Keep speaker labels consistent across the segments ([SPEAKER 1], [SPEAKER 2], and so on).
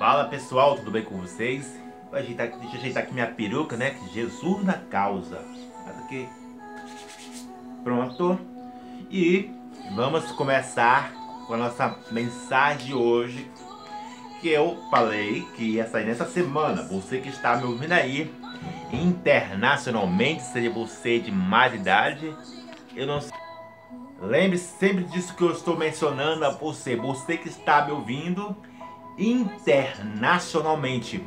[SPEAKER 1] Fala pessoal, tudo bem com vocês? Vou ajeitar, deixa eu ajeitar aqui minha peruca, né? Jesus na causa. Aqui. Pronto. E vamos começar com a nossa mensagem de hoje. Que eu falei que ia sair nessa semana. Você que está me ouvindo aí, internacionalmente, seja você de mais idade, eu não sei. Lembre sempre disso que eu estou mencionando a você. Você que está me ouvindo internacionalmente.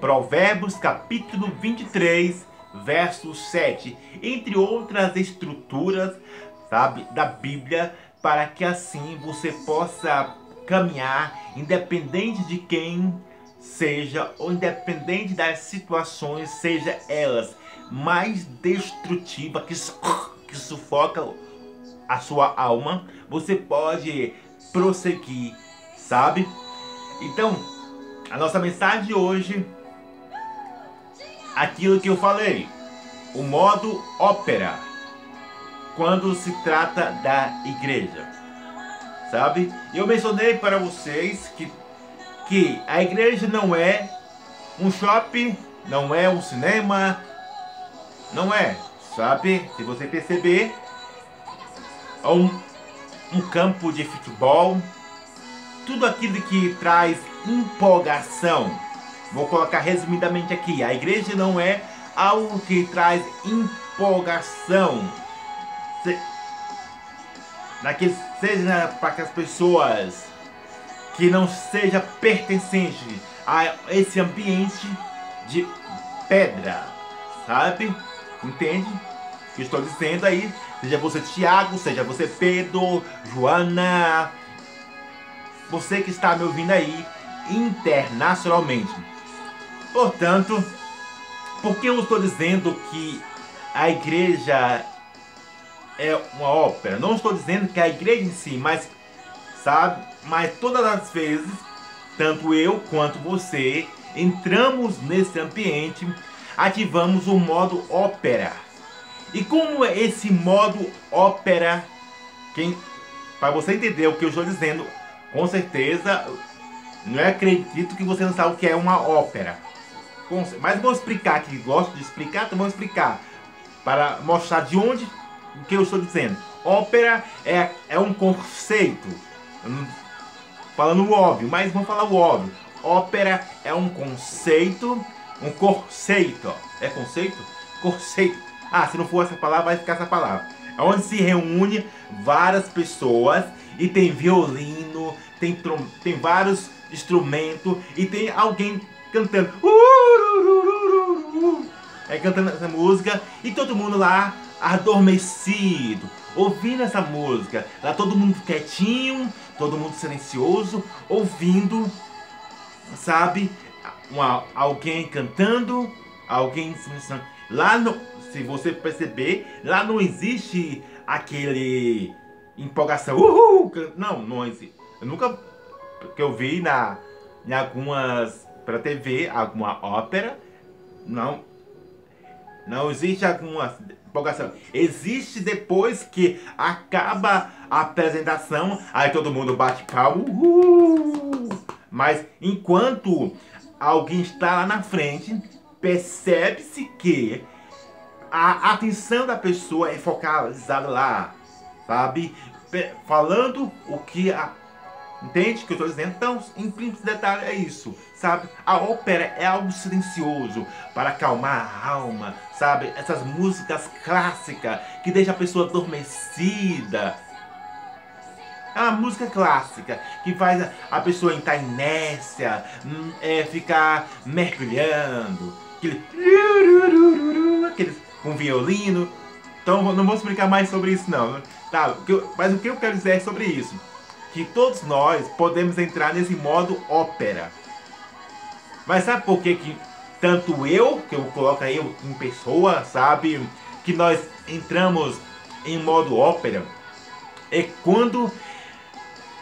[SPEAKER 1] Provérbios capítulo 23, verso 7. Entre outras estruturas, sabe, da Bíblia, para que assim você possa caminhar independente de quem seja ou independente das situações, seja elas mais destrutiva que, que sufoca a sua alma, você pode prosseguir, sabe? Então, a nossa mensagem hoje, aquilo que eu falei, o modo ópera, quando se trata da igreja, sabe? Eu mencionei para vocês que, que a igreja não é um shopping, não é um cinema, não é, sabe? Se você perceber, é um, um campo de futebol, tudo aquilo que traz empolgação. Vou colocar resumidamente aqui: a igreja não é algo que traz empolgação. Se, naquele, seja para as pessoas que não seja pertencente a esse ambiente de pedra, sabe? Entende? Que estou dizendo aí, seja você Tiago, seja você Pedro, Joana, você que está me ouvindo aí internacionalmente. Portanto, por que eu estou dizendo que a igreja é uma ópera? Não estou dizendo que a igreja em si, mas sabe, mas todas as vezes, tanto eu quanto você entramos nesse ambiente, ativamos o modo ópera. E como é esse modo ópera, quem para você entender o que eu estou dizendo, com certeza, não é acredito que você não sabe o que é uma ópera. Mas vou explicar aqui, gosto de explicar, então vou explicar. Para mostrar de onde o que eu estou dizendo. Ópera é, é um conceito. Falando o óbvio, mas vamos falar o óbvio. Ópera é um conceito, um conceito. É conceito? Conceito. Ah, se não for essa palavra, vai ficar essa palavra. Onde se reúne várias pessoas e tem violino, tem, tem vários instrumentos e tem alguém cantando. É cantando essa música e todo mundo lá adormecido, ouvindo essa música. Lá todo mundo quietinho, todo mundo silencioso, ouvindo, sabe? Uma, alguém cantando, alguém Lá no, se você perceber, lá não existe aquele empolgação. Uhul! Não, não existe. Eu nunca que eu vi na em algumas para TV, alguma ópera, não não existe alguma empolgação. Existe depois que acaba a apresentação, aí todo mundo bate palma. Uhul! Mas enquanto alguém está lá na frente, percebe-se que a atenção da pessoa é focalizada lá, sabe? Falando o que a. Entende o que eu estou dizendo? Então, em simples detalhe, é isso, sabe? A ópera é algo silencioso para acalmar a alma, sabe? Essas músicas clássicas que deixam a pessoa adormecida. É uma música clássica que faz a pessoa entrar inércia, hum, é, ficar mergulhando. Aquele com violino. Então não vou explicar mais sobre isso não. Tá, mas o que eu quero dizer é sobre isso. Que todos nós podemos entrar nesse modo ópera. Mas sabe por que, que tanto eu, que eu coloco aí em pessoa, sabe? Que nós entramos em modo ópera. É quando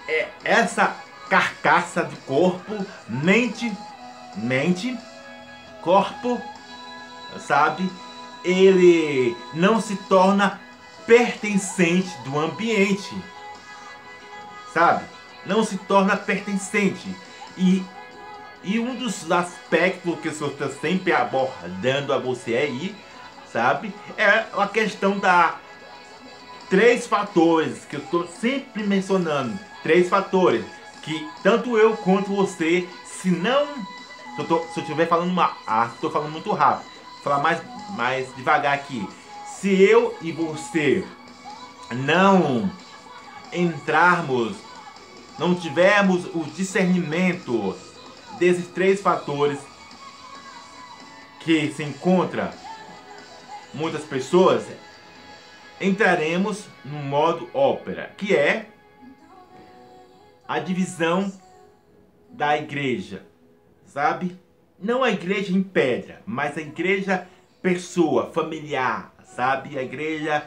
[SPEAKER 1] é essa carcaça de corpo, mente, mente, corpo, sabe? Ele não se torna pertencente do ambiente. Sabe? Não se torna pertencente. E E um dos aspectos que eu estou sempre abordando a você aí, sabe? É a questão da três fatores que eu estou sempre mencionando. Três fatores que tanto eu quanto você, se não. Se eu, se estiver falando uma. Ah, estou falando muito rápido. Falar mais, mais devagar aqui. Se eu e você não entrarmos, não tivermos o discernimento desses três fatores que se encontra muitas pessoas, entraremos no modo ópera, que é a divisão da igreja, sabe? Não a igreja em pedra, mas a igreja pessoa, familiar, sabe? A igreja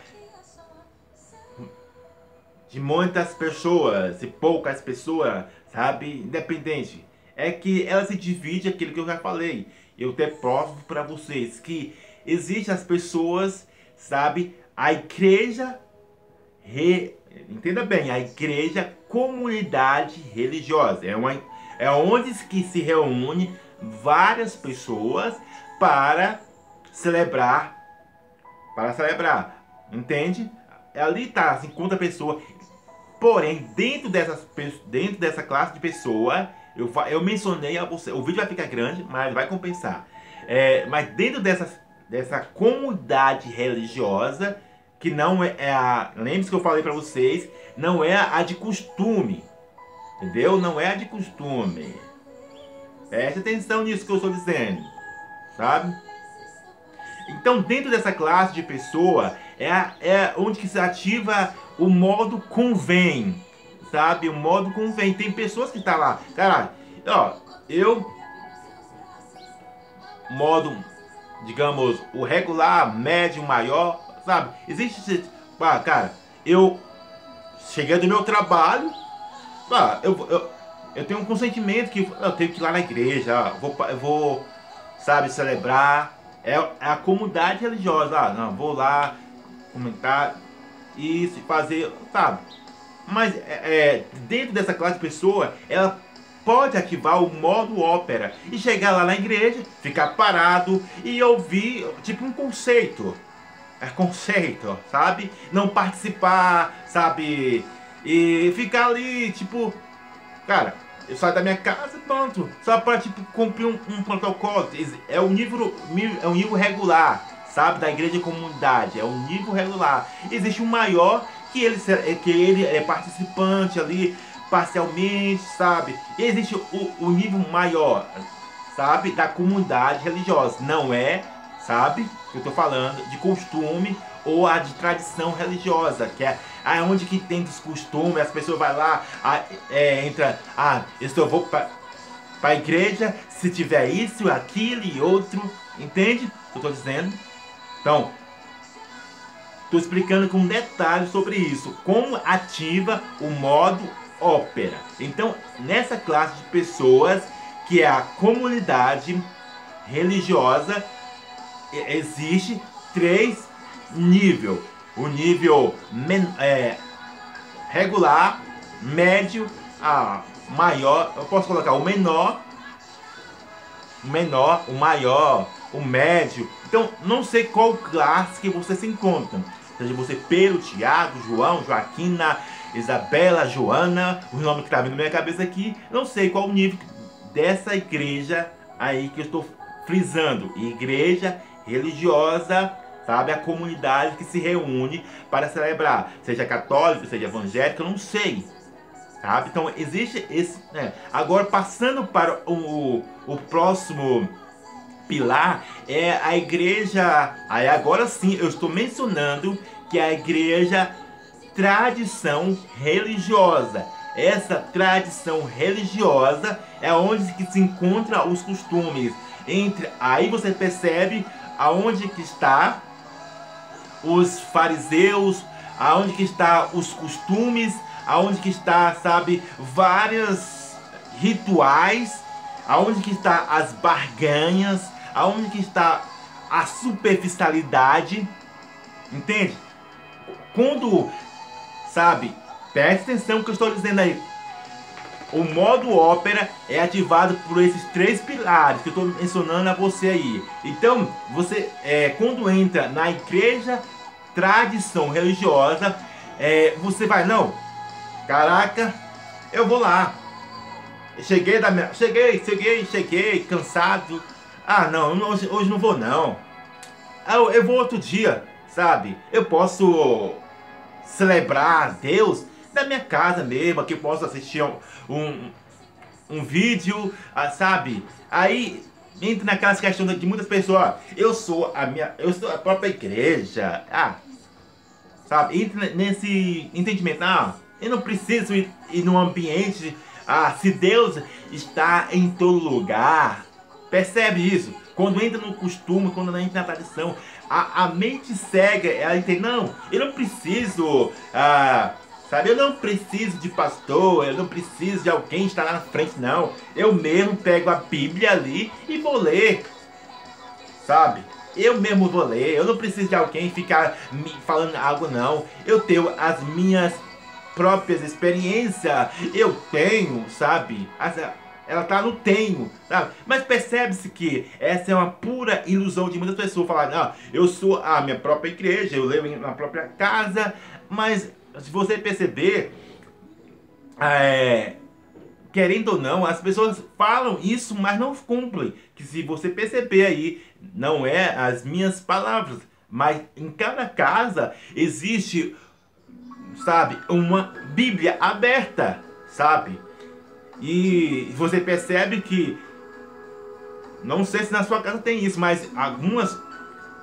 [SPEAKER 1] de muitas pessoas e poucas pessoas, sabe? Independente. É que ela se divide aquilo que eu já falei. Eu até provo para vocês que existem as pessoas, sabe? A igreja, re, entenda bem, a igreja comunidade religiosa. É, uma, é onde que se reúne várias pessoas para celebrar, para celebrar, entende? Ali está 50 pessoas. Porém, dentro, dessas, dentro dessa classe de pessoa, eu, eu mencionei a você, o vídeo vai ficar grande, mas vai compensar. É, mas dentro dessas, dessa comunidade religiosa, que não é, é a. Lembre-se que eu falei para vocês, não é a de costume. Entendeu? Não é a de costume. Preste atenção nisso que eu estou dizendo. Sabe? Então, dentro dessa classe de pessoa, é, é onde que se ativa o modo convém. Sabe? O modo convém. Tem pessoas que tá lá. Cara, ó, eu. Modo, digamos, o regular, médio, maior sabe? Existe, ah, cara, eu cheguei do meu trabalho, ah, eu, eu, eu tenho um consentimento que eu tenho que ir lá na igreja, vou, vou, sabe, celebrar. É, é a comunidade religiosa, ah, não, vou lá comentar isso, fazer, sabe? Mas é, é, dentro dessa classe de pessoa, ela pode ativar o modo ópera e chegar lá na igreja, ficar parado e ouvir tipo um conceito é conceito, sabe? Não participar, sabe? E ficar ali, tipo, cara, eu saio da minha casa pronto, só para tipo cumprir um, um, protocolo. É um nível, é um nível regular, sabe? Da igreja comunidade, é um nível regular. Existe um maior que ele que ele é participante ali parcialmente, sabe? E existe o, o nível maior, sabe? Da comunidade religiosa, não é sabe? Eu estou falando de costume ou a de tradição religiosa, que é aonde que tem dos costumes, as pessoas vai lá, a, é, entra, ah, eu vou para a igreja se tiver isso, aquilo e outro, entende? O que eu estou dizendo? Então, estou explicando com detalhes sobre isso, como ativa o modo ópera. Então, nessa classe de pessoas que é a comunidade religiosa existe três níveis. O nível men, é, regular, médio, a maior. Eu posso colocar o menor, o menor, o maior, o médio. Então, não sei qual classe que você se encontra. Seja você Pedro, Tiago, João, Joaquina, Isabela, Joana, o nome que está vindo na minha cabeça aqui. Não sei qual o nível dessa igreja aí que eu estou frisando. Igreja religiosa, sabe? A comunidade que se reúne para celebrar, seja católico, seja evangélico, não sei. Sabe? Então existe esse. Né? Agora, passando para o, o próximo pilar, é a igreja. Aí agora sim eu estou mencionando que a igreja tradição religiosa. Essa tradição religiosa é onde que se encontra os costumes. Entre aí você percebe aonde que está os fariseus, aonde que está os costumes, aonde que está, sabe, vários rituais, aonde que está as barganhas, aonde que está a superficialidade, entende? Quando, sabe, preste atenção que eu estou dizendo aí. O modo ópera é ativado por esses três pilares que eu estou mencionando a você aí. Então, você é, quando entra na igreja tradição religiosa, é, você vai, não, caraca, eu vou lá. Cheguei da minha. Cheguei, cheguei, cheguei, cansado. Ah não, hoje, hoje não vou não. Eu, eu vou outro dia, sabe? Eu posso celebrar Deus da minha casa mesmo, aqui eu posso assistir um, um, um vídeo, ah, sabe? Aí entra naquelas questões de muitas pessoas, eu sou a minha, eu sou a própria igreja, ah, sabe? Entra nesse entendimento, ah, eu não preciso ir, ir num ambiente, ah, se Deus está em todo lugar, percebe isso? Quando entra no costume, quando entra na tradição, a, a mente cega, ela entende, não, eu não preciso, ah, sabe, eu não preciso de pastor, eu não preciso de alguém estar lá na frente, não. Eu mesmo pego a Bíblia ali e vou ler, sabe? Eu mesmo vou ler, eu não preciso de alguém ficar me falando algo, não. Eu tenho as minhas próprias experiências, eu tenho, sabe? Ela tá no tenho, sabe? Mas percebe-se que essa é uma pura ilusão de muitas pessoas falarem, ah, eu sou a minha própria igreja, eu levo na própria casa, mas se você perceber, é, querendo ou não, as pessoas falam isso, mas não cumprem. Que se você perceber aí, não é as minhas palavras, mas em cada casa existe, sabe, uma Bíblia aberta, sabe? E você percebe que, não sei se na sua casa tem isso, mas algumas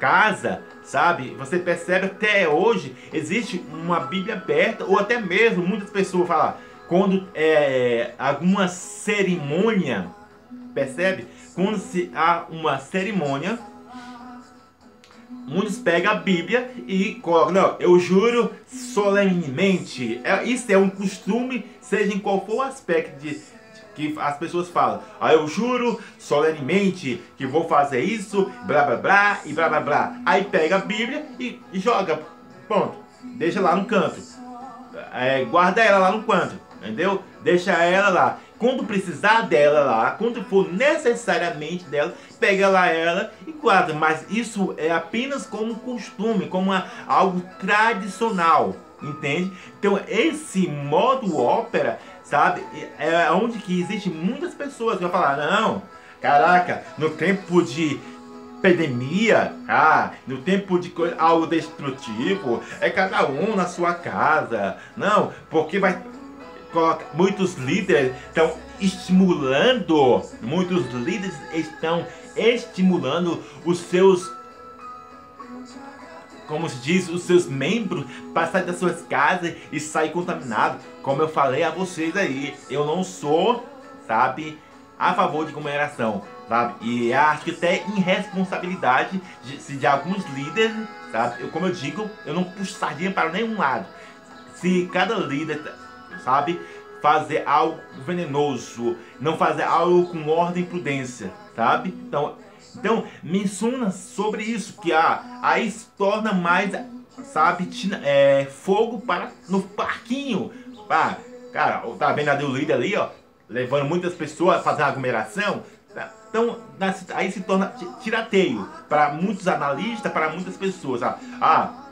[SPEAKER 1] casas, sabe, você percebe até hoje existe uma Bíblia aberta, ou até mesmo muitas pessoas falam, quando é alguma cerimônia, percebe? Quando se há uma cerimônia, muitos pegam a Bíblia e colocam, não, eu juro solenemente. É, isso é um costume, seja em qual for o aspecto de, que as pessoas falam. Ah, eu juro solenemente que vou fazer isso, blá blá blá e blá blá blá. Aí pega a Bíblia e, e joga, pronto, deixa lá no canto. É, guarda ela lá no canto, entendeu? Deixa ela lá. Quando precisar dela lá, quando for necessariamente dela, pega lá ela e guarda. Mas isso é apenas como costume, como uma, algo tradicional, entende? Então esse modo ópera, sabe, é onde que existe muitas pessoas que vão falar, não, caraca, no tempo de epidemia, ah, no tempo de algo destrutivo, é cada um na sua casa. Não, porque vai coloca, muitos líderes estão estimulando, muitos líderes estão estimulando os seus como diz, os seus membros para sair das suas casas e sair contaminado. Como eu falei a vocês aí, eu não sou, sabe, a favor de comemoração, sabe? E acho que até irresponsabilidade de, de alguns líderes, sabe? Eu, como eu digo, eu não puxo sardinha para nenhum lado. Se cada líder sabe? Fazer algo venenoso, não fazer algo com ordem e prudência, sabe? Então, então menciona sobre isso, que a, aí se torna mais, sabe, é, fogo para no parquinho. Pá, cara, tá vendo ali o líder ali, ó, levando muitas pessoas a fazer aglomeração. Então, aí se torna tirateio para muitos analistas, para muitas pessoas. Ah,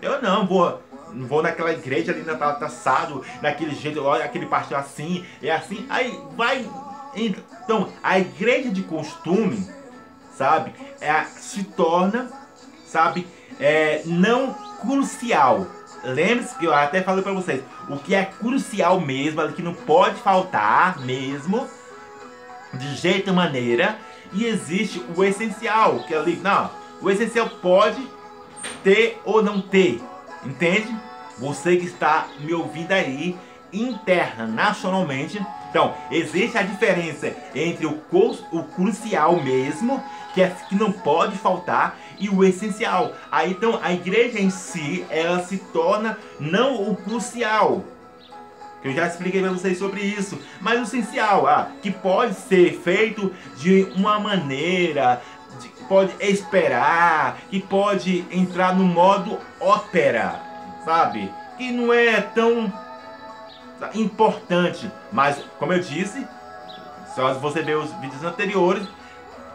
[SPEAKER 1] eu não vou vou naquela igreja ali na taçado, naquele jeito, olha aquele pastor assim, é assim, aí vai. Então, a igreja de costume, sabe, é, se torna, sabe, é, não crucial. Lembre-se que eu até falei para vocês, o que é crucial mesmo, que não pode faltar mesmo, de jeito e maneira, e existe o essencial, que é ali, não, o essencial pode ter ou não ter, Entende? Você que está me ouvindo aí internacionalmente. Então, existe a diferença entre o, o crucial mesmo, que, é, que não pode faltar, e o essencial. Aí, então, a igreja em si, ela se torna não o crucial, eu já expliquei para vocês sobre isso. Mas o essencial, ah, que pode ser feito de uma maneira pode esperar, que pode entrar no modo ópera, sabe? Que não é tão importante. Mas, como eu disse, se você ver os vídeos anteriores,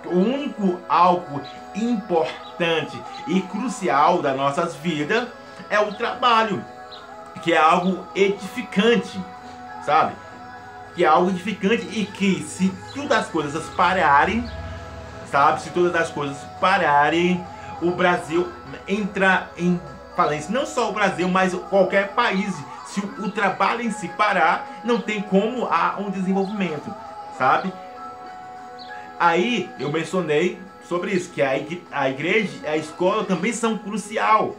[SPEAKER 1] o único algo importante e crucial das nossas vidas é o trabalho, que é algo edificante, sabe? Que é algo edificante e que se todas as coisas pararem, sabe? Se todas as coisas pararem, o Brasil entra em falência. Não só o Brasil, mas qualquer país. Se o trabalho em si parar, não tem como há um desenvolvimento, sabe? Aí eu mencionei sobre isso, que a igreja e a escola também são crucial,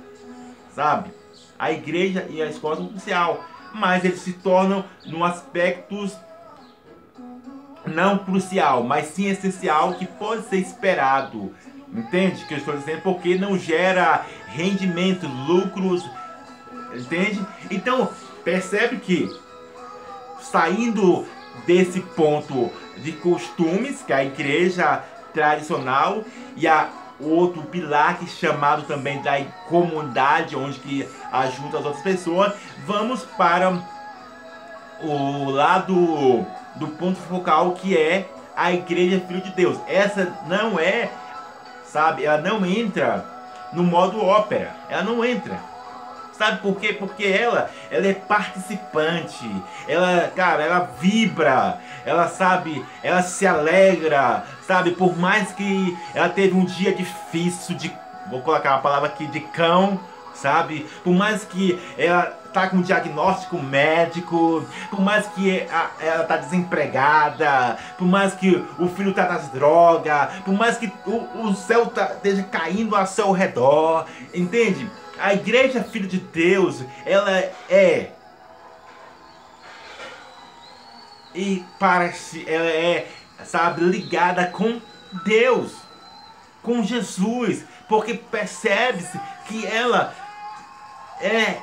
[SPEAKER 1] sabe? A igreja e a escola são crucial, mas eles se tornam no aspectos não crucial, mas sim essencial que pode ser esperado. Entende que eu estou dizendo? Porque não gera rendimento, lucros, entende? Então, percebe que saindo desse ponto de costumes que a igreja tradicional e a outro pilar que é chamado também da comunidade onde que ajuda as outras pessoas. Vamos para o lado do ponto focal que é a igreja filho de Deus. Essa não é sabe ela não entra no modo ópera. Ela não entra Sabe por quê? Porque ela, ela é participante. Ela, cara, ela vibra. Ela sabe, ela se alegra, sabe? Por mais que ela teve um dia difícil de, vou colocar uma palavra aqui, de cão, sabe? Por mais que ela tá com diagnóstico médico, por mais que ela tá desempregada, por mais que o filho tá nas drogas, por mais que o, o céu tá, esteja caindo ao seu redor, entende? A igreja filho de Deus, ela é e parece ela é, sabe, ligada com Deus, com Jesus, porque percebe-se que ela é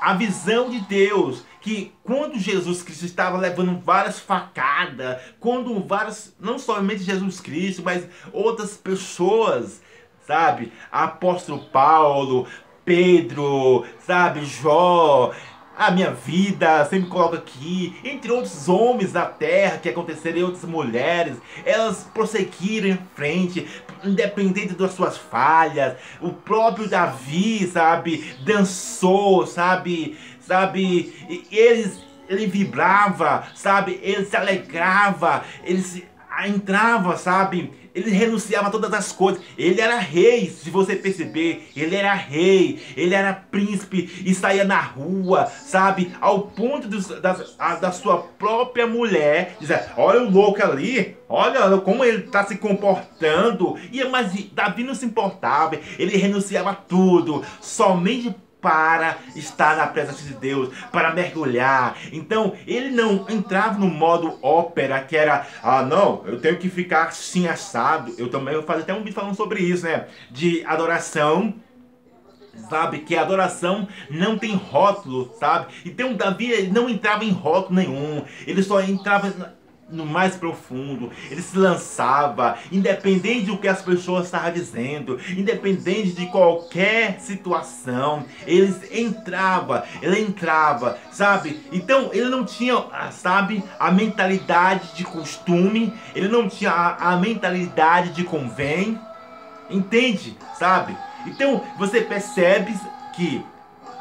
[SPEAKER 1] a visão de Deus, que quando Jesus Cristo estava levando várias facadas, quando várias, não somente Jesus Cristo, mas outras pessoas, sabe? Apóstolo Paulo, Pedro, sabe, Jó, a minha vida, sempre coloca aqui, entre outros homens da terra que aconteceram e outras mulheres, elas prosseguiram em frente, independente das suas falhas. O próprio Davi, sabe, dançou, sabe, sabe, eles ele vibrava, sabe, ele se alegrava, ele se entrava, sabe, ele renunciava a todas as coisas. Ele era rei, se você perceber. Ele era rei, ele era príncipe e saía na rua, sabe? Ao ponto das, a, da sua própria mulher dizer: Olha o louco ali, olha como ele está se comportando. E mas Davi não se importava, ele renunciava a tudo, somente para estar na presença de Deus, para mergulhar. Então, ele não entrava no modo ópera, que era, ah, não, eu tenho que ficar assim assado. Eu também vou fazer até um vídeo falando sobre isso, né? De adoração sabe? Que a adoração não tem rótulo, sabe? Então Davi não entrava em rótulo nenhum, ele só entrava no mais profundo, ele se lançava, independente do que as pessoas estavam dizendo, independente de qualquer situação, ele entrava, ele entrava, sabe? Então ele não tinha, ah, sabe, a mentalidade de costume, ele não tinha a, a mentalidade de convém, entende? Sabe? Então você percebe que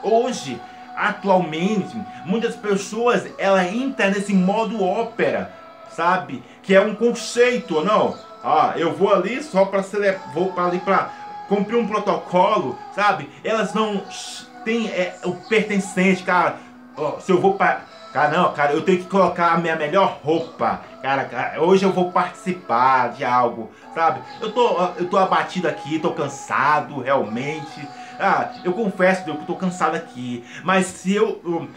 [SPEAKER 1] hoje atualmente muitas pessoas ela entra nesse modo ópera sabe que é um conceito não? Ah, eu vou ali só para vou para ali para cumprir um protocolo, sabe? Elas não têm é, o pertencente, cara. Oh, se eu vou para Cara, não, cara, eu tenho que colocar a minha melhor roupa. Cara, cara, hoje eu vou participar de algo, sabe? Eu tô, eu tô abatido aqui, tô cansado, realmente. Ah, eu confesso que eu tô cansado aqui. Mas se eu.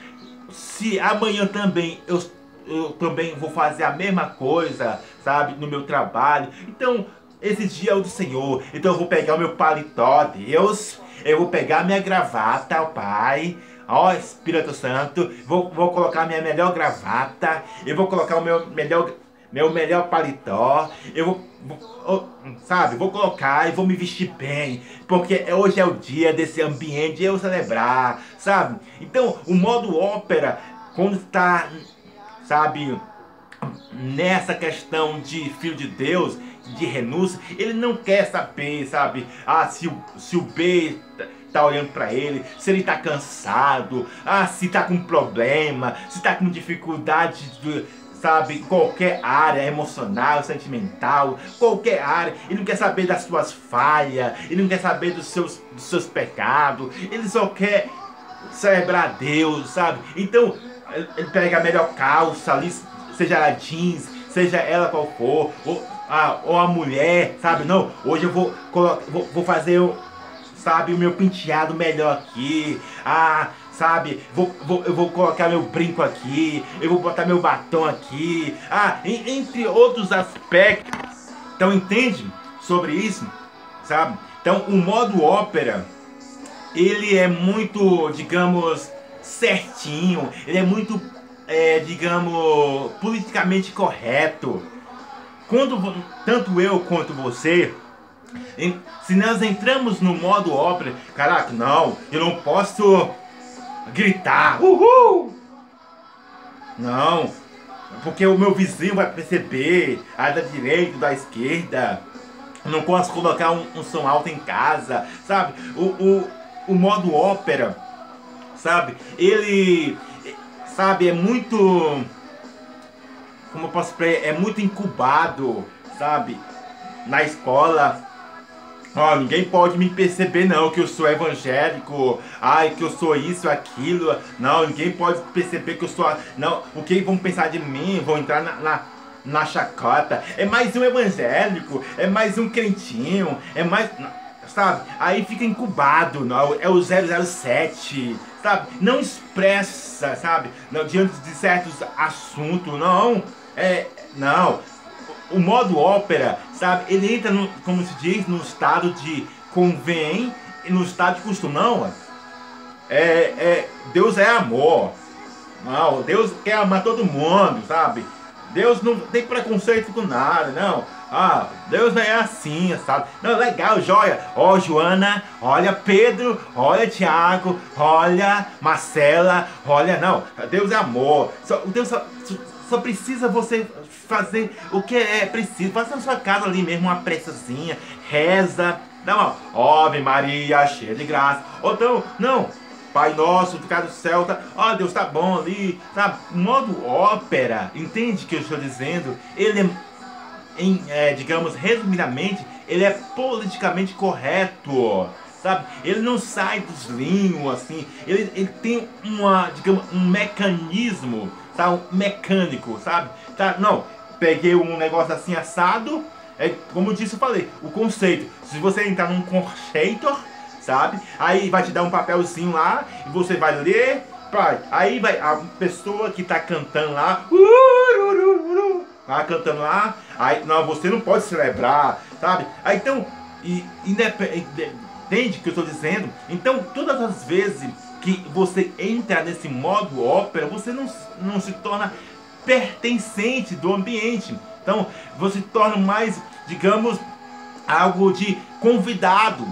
[SPEAKER 1] Se amanhã também eu eu também vou fazer a mesma coisa, sabe, no meu trabalho. Então, esse dia é o do Senhor. Então eu vou pegar o meu paletó, Deus. Eu vou pegar minha gravata, o Pai. Ó Espírito Santo, vou, vou colocar minha melhor gravata. Eu vou colocar o meu melhor meu melhor paletó, eu vou, vou, sabe, vou colocar e vou me vestir bem, porque hoje é o dia desse ambiente eu celebrar, sabe? Então, o modo ópera quando está, sabe, nessa questão de filho de Deus, de renúncia, ele não quer saber, sabe, ah, se o, se o B tá olhando para ele, se ele tá cansado, ah, se tá com problema, se tá com dificuldade de, sabe, qualquer área emocional, sentimental, qualquer área. Ele não quer saber das suas falhas, ele não quer saber dos seus, dos seus pecados, ele só quer celebrar Deus, sabe? Então, ele pega a melhor calça ali, seja ela jeans, seja ela qual for, ou, ah, ou a mulher, sabe? Não, hoje eu vou, vou, vou fazer, sabe, o meu penteado melhor aqui. Ah, sabe? Vou, vou, eu vou colocar meu brinco aqui, eu vou botar meu batom aqui. Ah, entre outros aspectos. Então entende sobre isso, sabe? Então o modo ópera, ele é muito, digamos, certinho, ele é muito, é, digamos, politicamente correto. Quando tanto eu quanto você se nós entramos no modo ópera, caraca, não, eu não posso gritar, uhul! Não, porque o meu vizinho vai perceber, a da direita, da esquerda. não posso colocar um, um, som alto em casa, sabe? O, o, o modo ópera, sabe? Ele, sabe, é muito. Como eu posso dizer? É muito incubado, sabe? Na escola Ó, ninguém pode me perceber não que eu sou evangélico, ai que eu sou isso, aquilo. Não, ninguém pode perceber que eu sou. Não, o que vão pensar de mim? Vão entrar na, na, na chacota. É mais um evangélico, é mais um crentinho, é mais. Sabe? Aí fica incubado, não, é o 007, sabe? Não expressa, sabe? Não, diante de certos assuntos, não. É. Não, o modo ópera, sabe? Ele entra, no, como se diz, no estado de convém e no estado de costume. Não, é, é, Deus é amor. Não, Deus quer amar todo mundo, sabe? Deus não tem preconceito com nada, não. Ah, Deus não é assim, sabe? Não, legal, joia. Ó, oh, Joana, olha Pedro, olha Tiago, olha Marcela, olha, não. Deus é amor. Só, Deus só, só precisa você fazer o que é preciso. Faça na sua casa ali mesmo uma pressazinha, reza, dá uma Ave Maria, cheia de graça. Ou então, não, Pai Nosso, do do céu, tá, ó Deus tá bom ali, sabe? Modo ópera, entende o que eu estou dizendo? Ele é, em, é, digamos, resumidamente, ele é politicamente correto sabe? Ele não sai dos linhos, assim. Ele, ele tem uma, digamos, um mecanismo, tá? Um mecânico, sabe? Tá? Não, peguei um negócio assim assado, é como eu disse, eu falei, o conceito. Se você entrar num conceito, sabe? Aí vai te dar um papelzinho lá e você vai ler, pai. Aí vai a pessoa que tá cantando lá, tá cantando lá, aí não, você não pode celebrar, sabe? Aí então, e, Entende o que eu estou dizendo? Então, todas as vezes que você entra nesse modo ópera, você não, não se torna pertencente do ambiente. Então, você torna mais, digamos, algo de convidado.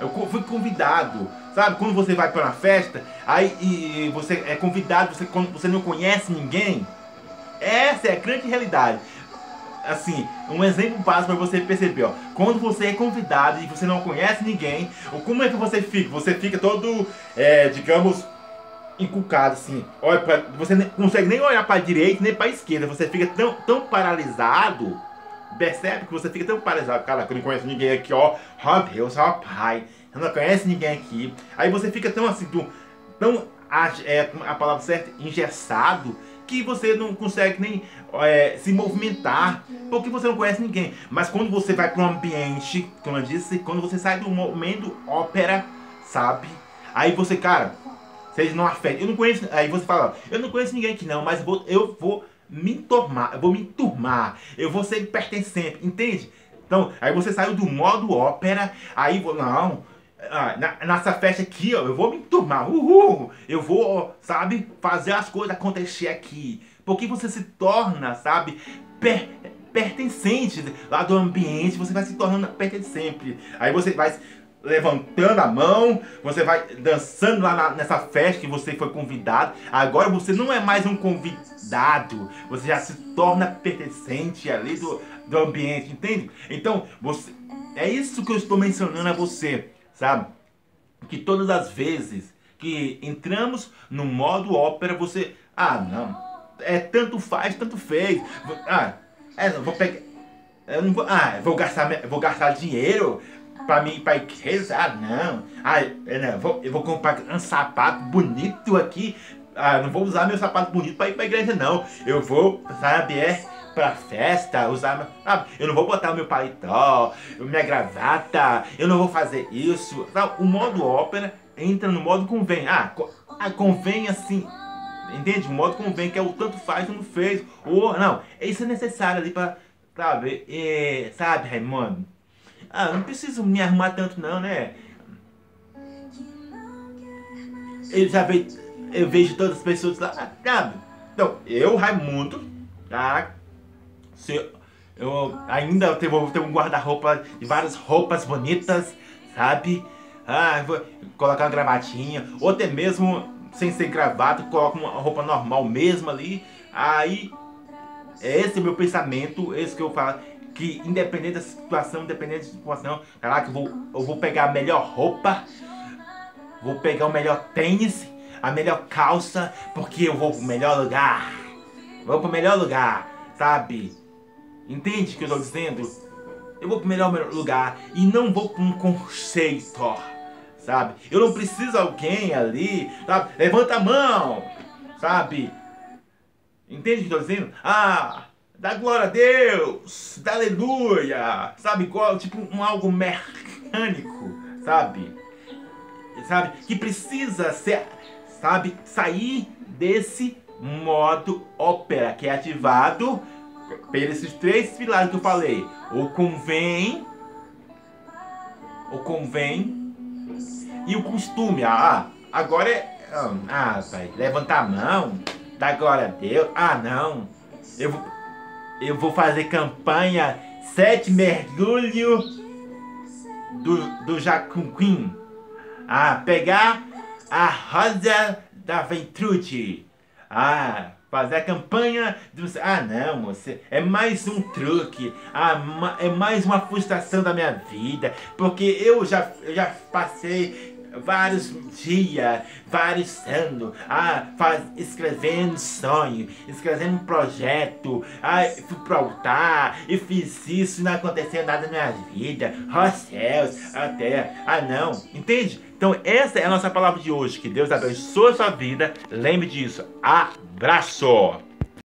[SPEAKER 1] Eu fui convidado, sabe? Quando você vai para uma festa, aí você é convidado, você, quando você não conhece ninguém, essa é a grande realidade assim, um exemplo básico para você perceber, ó. Quando você é convidado e você não conhece ninguém, como é que você fica? Você fica todo, é, digamos, encucado assim. Olha pra, você não consegue nem olhar para direita nem para esquerda. Você fica tão, tão paralisado. Percebe que você fica tão paralisado. Cara, eu não conheço ninguém aqui, ó. Ó Deus, ó Pai. Eu não conheço ninguém aqui. Aí você fica tão assim, tão, tão é, a palavra certa, engessado que você não consegue nem é, se movimentar, porque você não conhece ninguém. Mas quando você vai para um ambiente, como eu disse, quando você sai do momento ópera, sabe? Aí você, cara, seja não afeta. Eu não conheço. Aí você fala, eu não conheço ninguém aqui não, mas vou, eu vou me enturmar, eu vou me enturmar, eu vou ser pertencente, entende? Então, aí você saiu do modo ópera, aí vou, não, ah, na, nessa festa aqui, ó, eu vou me enturmar, uhul, eu vou, sabe, fazer as coisas acontecer aqui. Porque você se torna, sabe, per, pertencente lá do ambiente, você vai se tornando pertencente. Aí você vai levantando a mão, você vai dançando lá na, nessa festa que você foi convidado. Agora você não é mais um convidado, você já se torna pertencente ali do, do ambiente, entende? Então, você é isso que eu estou mencionando a você, sabe? Que todas as vezes que entramos no modo ópera, você, ah, não, é tanto faz, tanto fez. Ah, é, vou pegar eu não vou, ah, vou gastar, vou gastar dinheiro pra mim pra igreja? Ah, não. Ah, eu, não, vou, eu vou comprar um sapato bonito aqui. Ah, não vou usar meu sapato bonito pra ir pra igreja, não. Eu vou, sabe, é pra festa, usar. Ah, eu não vou botar o meu paletó, minha gravata, eu não vou fazer isso. o modo ópera entra no modo convém. Ah, ah convém assim. Entende? O modo convém, que é o tanto faz, tanto fez. Ou, não, isso é necessário ali pra Sabe? É, sabe, Raimundo? Ah, não preciso me arrumar tanto não, né? Eu já vejo, eu vejo todas as pessoas lá, sabe? Então, eu, Raimundo, tá? Se eu, ainda vou ter um guarda-roupa de várias roupas bonitas, sabe? Ah, vou colocar uma gravatinha, ou até mesmo sem ser gravata, coloco uma roupa normal mesmo ali. Aí esse é meu pensamento, esse que eu falo. Que independente da situação, independente da situação, caraca, eu vou, eu vou pegar a melhor roupa, vou pegar o melhor tênis, a melhor calça, porque eu vou pro melhor lugar. Vou pro melhor lugar, sabe? Entende o que eu tô dizendo? Eu vou pro melhor lugar e não vou com um conceito, sabe? Eu não preciso alguém ali, sabe? Levanta a mão, sabe? Entende o que estou dizendo? Ah, dá glória a Deus, dá aleluia, sabe? Igual, tipo um algo mecânico, sabe? Sabe? Que precisa ser, sabe? Sair desse modo ópera que é ativado pelos três pilares que eu falei. O convém, o convém e o costume. Ah, agora é. Ah, pai, levantar a mão Dá glória a Deus. Ah, não. Eu vou, eu vou fazer campanha sete mergulho do, do Jacunquim. Ah, pegar a rosa da Ventrude. Ah, fazer a campanha do... Ah, não, você é mais um truque. Ah, é mais uma frustração da minha vida. Porque eu já, eu já passei vários dias, vários anos, ah, faz, escrevendo sonho, escrevendo projeto, ah, fui pro altar e fiz isso e não aconteceu nada na minha vida, oh céus, até, ah não, entende? Então essa é a nossa palavra de hoje, que Deus abençoe a sua vida, lembre disso, abraço!